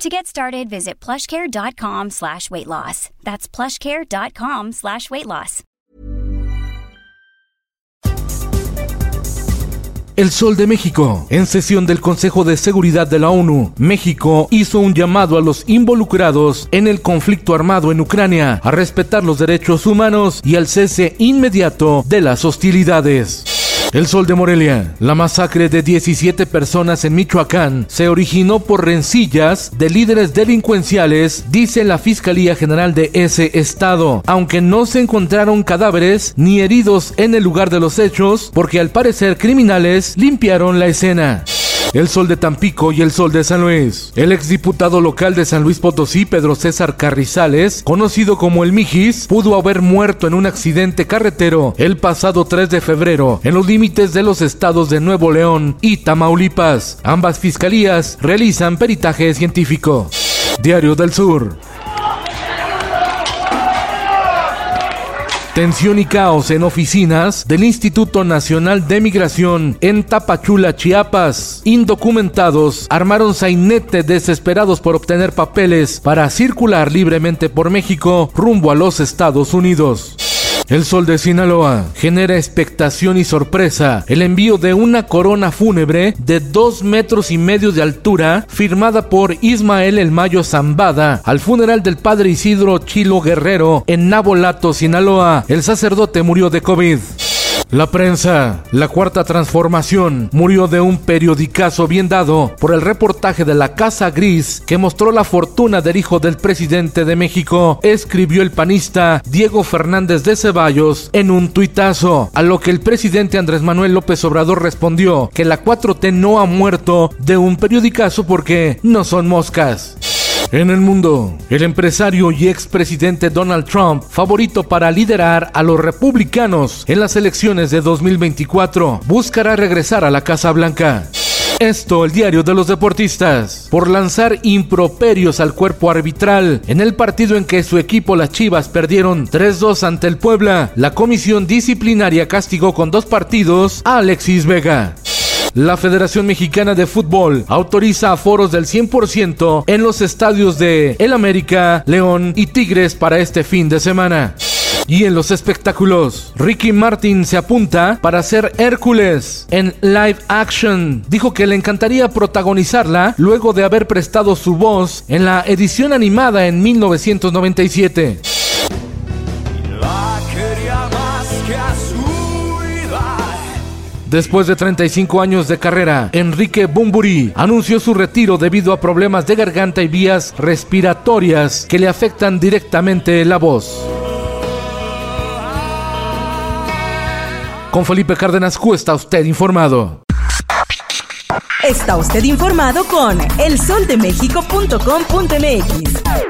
To get started, visit plushcare.com slash weight loss. That's plushcare.com slash weight loss. El Sol de México. En sesión del Consejo de Seguridad de la ONU, México hizo un llamado a los involucrados en el conflicto armado en Ucrania a respetar los derechos humanos y al cese inmediato de las hostilidades. El Sol de Morelia. La masacre de 17 personas en Michoacán se originó por rencillas de líderes delincuenciales, dice la Fiscalía General de ese estado, aunque no se encontraron cadáveres ni heridos en el lugar de los hechos, porque al parecer criminales limpiaron la escena el Sol de Tampico y el Sol de San Luis. El exdiputado local de San Luis Potosí, Pedro César Carrizales, conocido como el Mijis, pudo haber muerto en un accidente carretero el pasado 3 de febrero en los límites de los estados de Nuevo León y Tamaulipas. Ambas fiscalías realizan peritaje científico. Diario del Sur. Tensión y caos en oficinas del Instituto Nacional de Migración en Tapachula, Chiapas. Indocumentados armaron sainete desesperados por obtener papeles para circular libremente por México rumbo a los Estados Unidos. El sol de Sinaloa genera expectación y sorpresa. El envío de una corona fúnebre de dos metros y medio de altura, firmada por Ismael El Mayo Zambada, al funeral del padre Isidro Chilo Guerrero en Nabolato, Sinaloa. El sacerdote murió de COVID. La prensa, la cuarta transformación, murió de un periodicazo bien dado por el reportaje de la Casa Gris que mostró la fortuna del hijo del presidente de México, escribió el panista Diego Fernández de Ceballos en un tuitazo, a lo que el presidente Andrés Manuel López Obrador respondió que la 4T no ha muerto de un periodicazo porque no son moscas. En el mundo, el empresario y expresidente Donald Trump, favorito para liderar a los republicanos en las elecciones de 2024, buscará regresar a la Casa Blanca. Esto, el diario de los deportistas, por lanzar improperios al cuerpo arbitral en el partido en que su equipo, las Chivas, perdieron 3-2 ante el Puebla. La comisión disciplinaria castigó con dos partidos a Alexis Vega. La Federación Mexicana de Fútbol autoriza aforos del 100% en los estadios de El América, León y Tigres para este fin de semana. Y en los espectáculos, Ricky Martin se apunta para ser Hércules en live action. Dijo que le encantaría protagonizarla luego de haber prestado su voz en la edición animada en 1997. Después de 35 años de carrera, Enrique Bumburi anunció su retiro debido a problemas de garganta y vías respiratorias que le afectan directamente la voz. Con Felipe Cárdenas Q está usted informado. Está usted informado con elsoldemexico.com.mx.